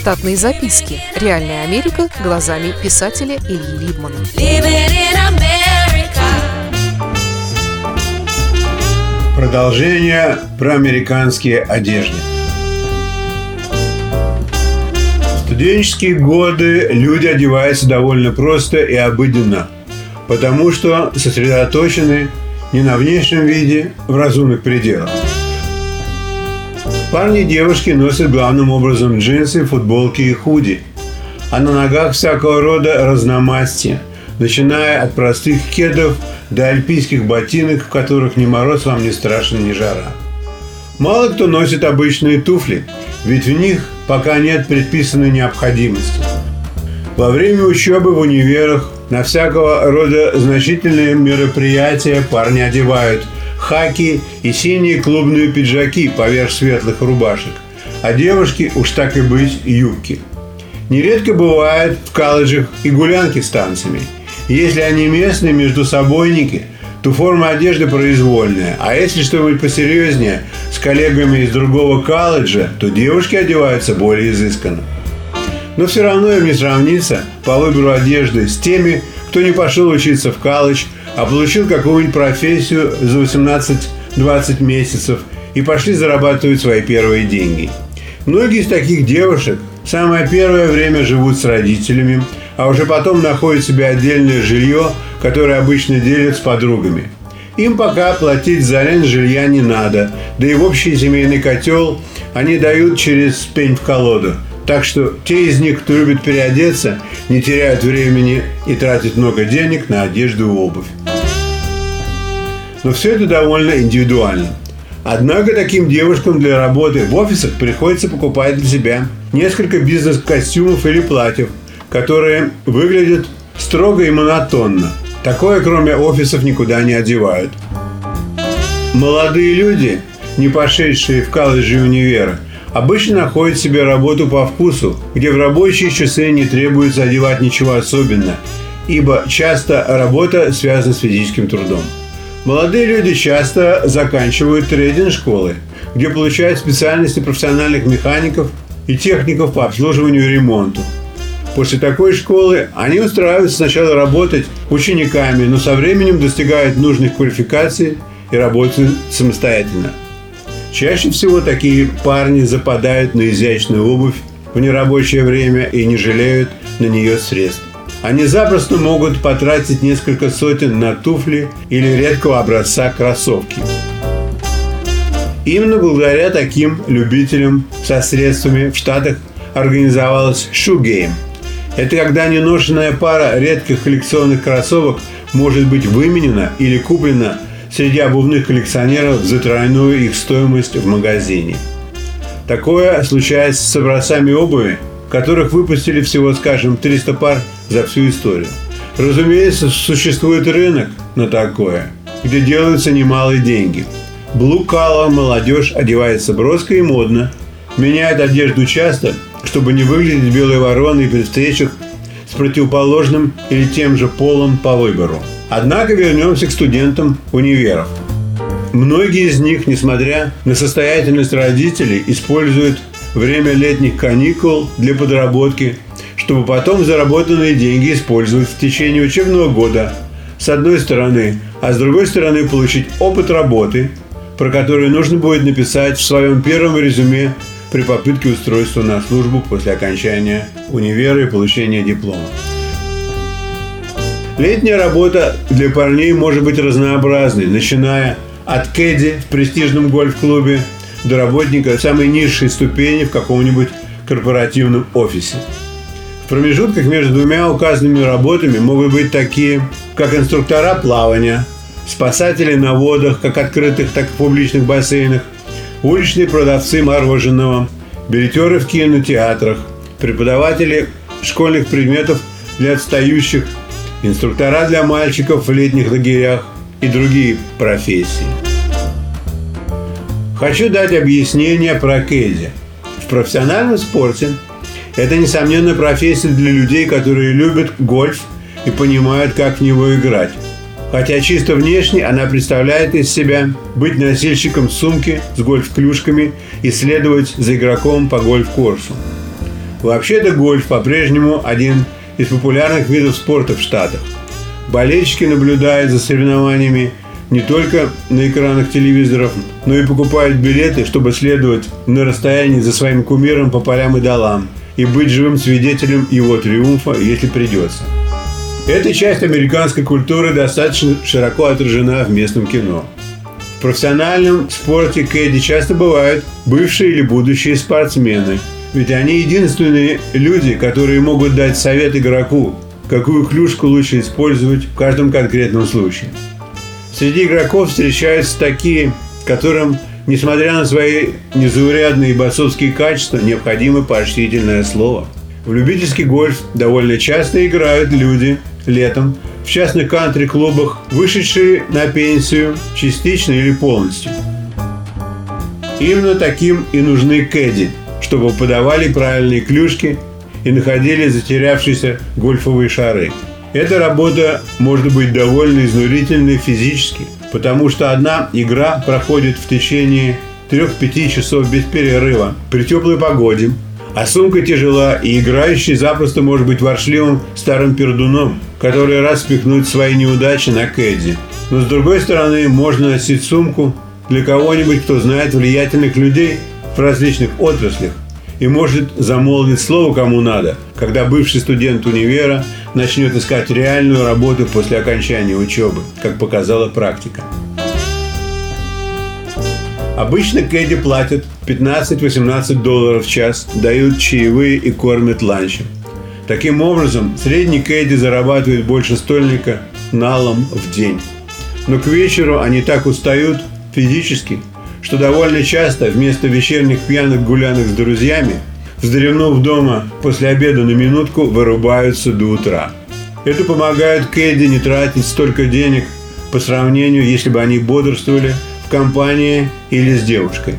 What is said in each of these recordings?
Штатные записки. Реальная Америка глазами писателя Ильи Либмана. Продолжение про американские одежды. В студенческие годы люди одеваются довольно просто и обыденно, потому что сосредоточены не на внешнем виде, в разумных пределах. Парни и девушки носят главным образом джинсы, футболки и худи, а на ногах всякого рода разномастия, начиная от простых кедов до альпийских ботинок, в которых ни мороз вам не страшен, ни жара. Мало кто носит обычные туфли, ведь в них пока нет предписанной необходимости. Во время учебы в универах на всякого рода значительные мероприятия парни одевают – хаки и синие клубные пиджаки поверх светлых рубашек, а девушки, уж так и быть, юбки. Нередко бывает в колледжах и гулянки с танцами. Если они местные между собойники, то форма одежды произвольная, а если что-нибудь посерьезнее, с коллегами из другого колледжа, то девушки одеваются более изысканно. Но все равно им не сравнится по выбору одежды с теми, кто не пошел учиться в колледж – а получил какую-нибудь профессию за 18-20 месяцев и пошли зарабатывать свои первые деньги. Многие из таких девушек самое первое время живут с родителями, а уже потом находят себе отдельное жилье, которое обычно делят с подругами. Им пока платить за аренду жилья не надо, да и в общий семейный котел они дают через пень в колоду – так что те из них, кто любит переодеться, не теряют времени и тратят много денег на одежду и обувь. Но все это довольно индивидуально. Однако таким девушкам для работы в офисах приходится покупать для себя несколько бизнес-костюмов или платьев, которые выглядят строго и монотонно. Такое, кроме офисов, никуда не одевают. Молодые люди, не пошедшие в колледжи и универы, обычно находят себе работу по вкусу, где в рабочие часы не требуется одевать ничего особенного, ибо часто работа связана с физическим трудом. Молодые люди часто заканчивают трейдинг-школы, где получают специальности профессиональных механиков и техников по обслуживанию и ремонту. После такой школы они устраиваются сначала работать учениками, но со временем достигают нужных квалификаций и работают самостоятельно. Чаще всего такие парни западают на изящную обувь в нерабочее время и не жалеют на нее средств. Они запросто могут потратить несколько сотен на туфли или редкого образца кроссовки. Именно благодаря таким любителям со средствами в Штатах организовалась Shoe. Это когда неношенная пара редких коллекционных кроссовок может быть выменена или куплена среди обувных коллекционеров за тройную их стоимость в магазине. Такое случается с образцами обуви, которых выпустили всего, скажем, 300 пар за всю историю. Разумеется, существует рынок на такое, где делаются немалые деньги. Блукала молодежь одевается броско и модно, меняет одежду часто, чтобы не выглядеть белой вороной при встречах с противоположным или тем же полом по выбору. Однако вернемся к студентам универов. Многие из них, несмотря на состоятельность родителей, используют время летних каникул для подработки, чтобы потом заработанные деньги использовать в течение учебного года, с одной стороны, а с другой стороны получить опыт работы, про который нужно будет написать в своем первом резюме при попытке устройства на службу после окончания универа и получения диплома. Летняя работа для парней может быть разнообразной, начиная от кэдди в престижном гольф-клубе до работника самой низшей ступени в каком-нибудь корпоративном офисе. Промежутках между двумя указанными работами могут быть такие, как инструктора плавания, спасатели на водах, как открытых, так и публичных бассейнах, уличные продавцы мороженого, билетеры в кинотеатрах, преподаватели школьных предметов для отстающих инструктора для мальчиков в летних лагерях и другие профессии. Хочу дать объяснение про кэдди. В профессиональном спорте это, несомненно, профессия для людей, которые любят гольф и понимают, как в него играть. Хотя чисто внешне она представляет из себя быть носильщиком сумки с гольф-клюшками и следовать за игроком по гольф-курсу. Вообще-то гольф по-прежнему один из популярных видов спорта в Штатах. Болельщики наблюдают за соревнованиями не только на экранах телевизоров, но и покупают билеты, чтобы следовать на расстоянии за своим кумиром по полям и долам и быть живым свидетелем его триумфа, если придется. Эта часть американской культуры достаточно широко отражена в местном кино. В профессиональном спорте кэдди часто бывают бывшие или будущие спортсмены. Ведь они единственные люди, которые могут дать совет игроку, какую клюшку лучше использовать в каждом конкретном случае. Среди игроков встречаются такие, которым, несмотря на свои незаурядные бойцовские качества, необходимо поощрительное слово. В любительский гольф довольно часто играют люди летом в частных кантри-клубах, вышедшие на пенсию частично или полностью. Именно таким и нужны кэдди, чтобы подавали правильные клюшки и находили затерявшиеся гольфовые шары. Эта работа может быть довольно изнурительной физически, потому что одна игра проходит в течение 3-5 часов без перерыва при теплой погоде, а сумка тяжела, и играющий запросто может быть воршливым старым пердуном, который раз спихнуть свои неудачи на Кэдди. Но с другой стороны, можно носить сумку для кого-нибудь, кто знает влиятельных людей в различных отраслях и может замолвить слово кому надо, когда бывший студент универа начнет искать реальную работу после окончания учебы, как показала практика. Обычно Кэдди платят 15-18 долларов в час, дают чаевые и кормят ланчем. Таким образом, средний Кэдди зарабатывает больше стольника налом в день. Но к вечеру они так устают физически, что довольно часто вместо вечерних пьяных гулянок с друзьями, вздремнув дома после обеда на минутку, вырубаются до утра. Это помогает Кэдди не тратить столько денег по сравнению, если бы они бодрствовали в компании или с девушкой.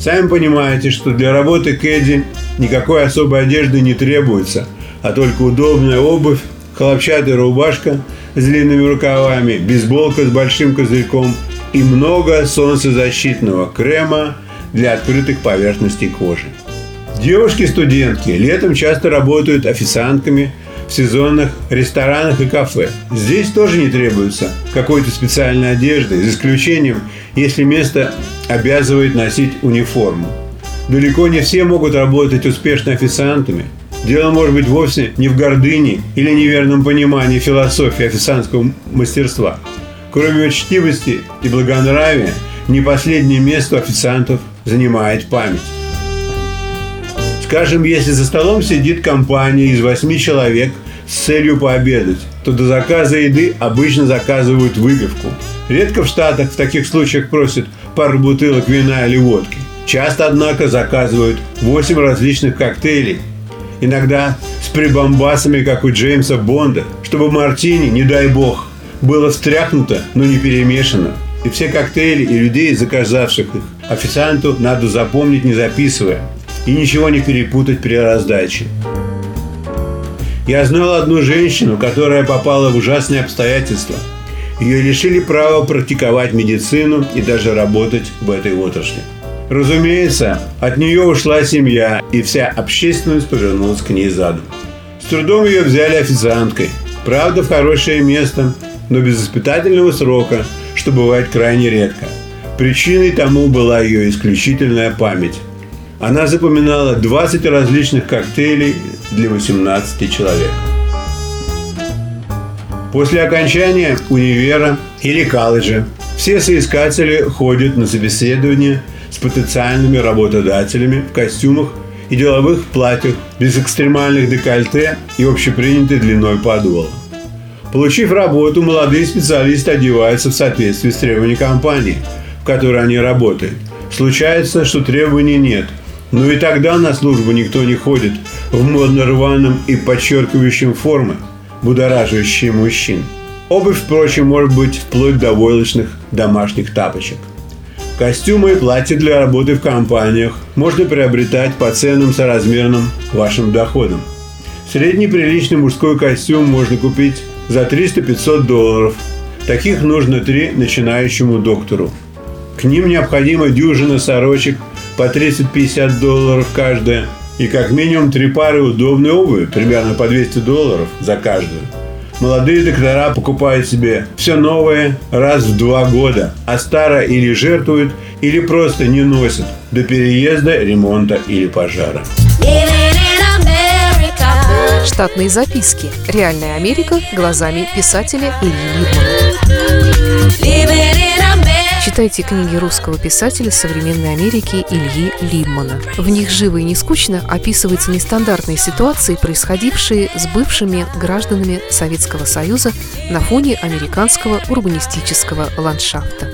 Сами понимаете, что для работы Кэдди никакой особой одежды не требуется, а только удобная обувь, хлопчатая рубашка с длинными рукавами, бейсболка с большим козырьком и много солнцезащитного крема для открытых поверхностей кожи. Девушки-студентки летом часто работают официантками в сезонных ресторанах и кафе. Здесь тоже не требуется какой-то специальной одежды, за исключением, если место обязывает носить униформу. Далеко не все могут работать успешно официантами. Дело может быть вовсе не в гордыне или неверном понимании философии официантского мастерства. Кроме учтивости и благонравия, не последнее место официантов занимает память. Скажем, если за столом сидит компания из восьми человек с целью пообедать, то до заказа еды обычно заказывают выпивку. Редко в Штатах в таких случаях просят пару бутылок вина или водки. Часто, однако, заказывают 8 различных коктейлей. Иногда с прибамбасами, как у Джеймса Бонда, чтобы мартини, не дай бог, было встряхнуто, но не перемешано. И все коктейли и людей, заказавших их, официанту надо запомнить, не записывая. И ничего не перепутать при раздаче. Я знал одну женщину, которая попала в ужасные обстоятельства. Ее лишили права практиковать медицину и даже работать в этой отрасли. Разумеется, от нее ушла семья, и вся общественность повернулась к ней задом. С трудом ее взяли официанткой. Правда, в хорошее место, но без испытательного срока, что бывает крайне редко. Причиной тому была ее исключительная память. Она запоминала 20 различных коктейлей для 18 человек. После окончания универа или колледжа все соискатели ходят на собеседование с потенциальными работодателями в костюмах и деловых платьях без экстремальных декольте и общепринятой длиной подола. Получив работу, молодые специалисты одеваются в соответствии с требованиями компании, в которой они работают. Случается, что требований нет, но и тогда на службу никто не ходит в модно рваном и подчеркивающем формы, будоражащие мужчин. Обувь, впрочем, может быть вплоть до войлочных домашних тапочек. Костюмы и платья для работы в компаниях можно приобретать по ценам соразмерным вашим доходам. Средний приличный мужской костюм можно купить за 300-500 долларов. Таких нужно три начинающему доктору. К ним необходима дюжина сорочек по 30-50 долларов каждая, и как минимум три пары удобной обуви, примерно по 200 долларов за каждую. Молодые доктора покупают себе все новое раз в два года, а старое или жертвуют, или просто не носят до переезда, ремонта или пожара. Штатные записки. Реальная Америка глазами писателя Ильи Либмана. Читайте книги русского писателя современной Америки Ильи Либмана. В них живо и не скучно описываются нестандартные ситуации, происходившие с бывшими гражданами Советского Союза на фоне американского урбанистического ландшафта.